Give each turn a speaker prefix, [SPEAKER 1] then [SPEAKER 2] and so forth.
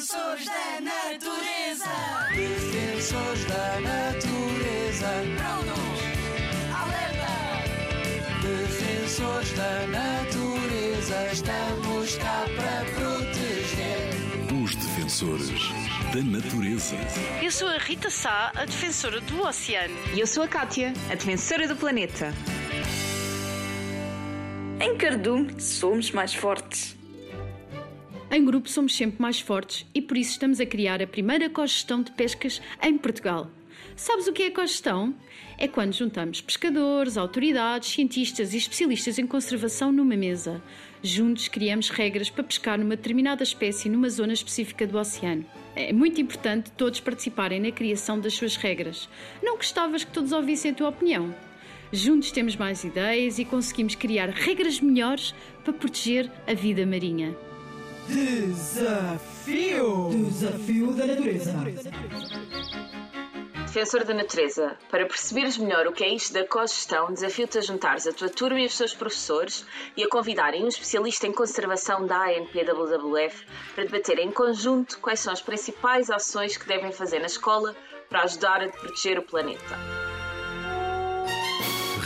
[SPEAKER 1] Defensores da natureza.
[SPEAKER 2] Defensores da natureza.
[SPEAKER 1] Prontos. Alerta.
[SPEAKER 2] Defensores da natureza. Estamos cá para proteger.
[SPEAKER 3] Os defensores da natureza.
[SPEAKER 4] Eu sou a Rita Sá, a defensora do oceano.
[SPEAKER 5] E eu sou a Kátia, a defensora do planeta.
[SPEAKER 6] Em Cardume somos mais fortes.
[SPEAKER 7] Em grupo somos sempre mais fortes e por isso estamos a criar a primeira cogestão de pescas em Portugal. Sabes o que é cogestão? É quando juntamos pescadores, autoridades, cientistas e especialistas em conservação numa mesa. Juntos criamos regras para pescar numa determinada espécie numa zona específica do oceano. É muito importante todos participarem na criação das suas regras. Não gostavas que todos ouvissem a tua opinião? Juntos temos mais ideias e conseguimos criar regras melhores para proteger a vida marinha.
[SPEAKER 8] Desafio! Desafio da natureza.
[SPEAKER 5] Defensor da natureza, para perceberes melhor o que é isto da cogestão, desafio-te a juntares a tua turma e os teus professores e a convidarem um especialista em conservação da ANPWWF para debater em conjunto quais são as principais ações que devem fazer na escola para ajudar a proteger o planeta.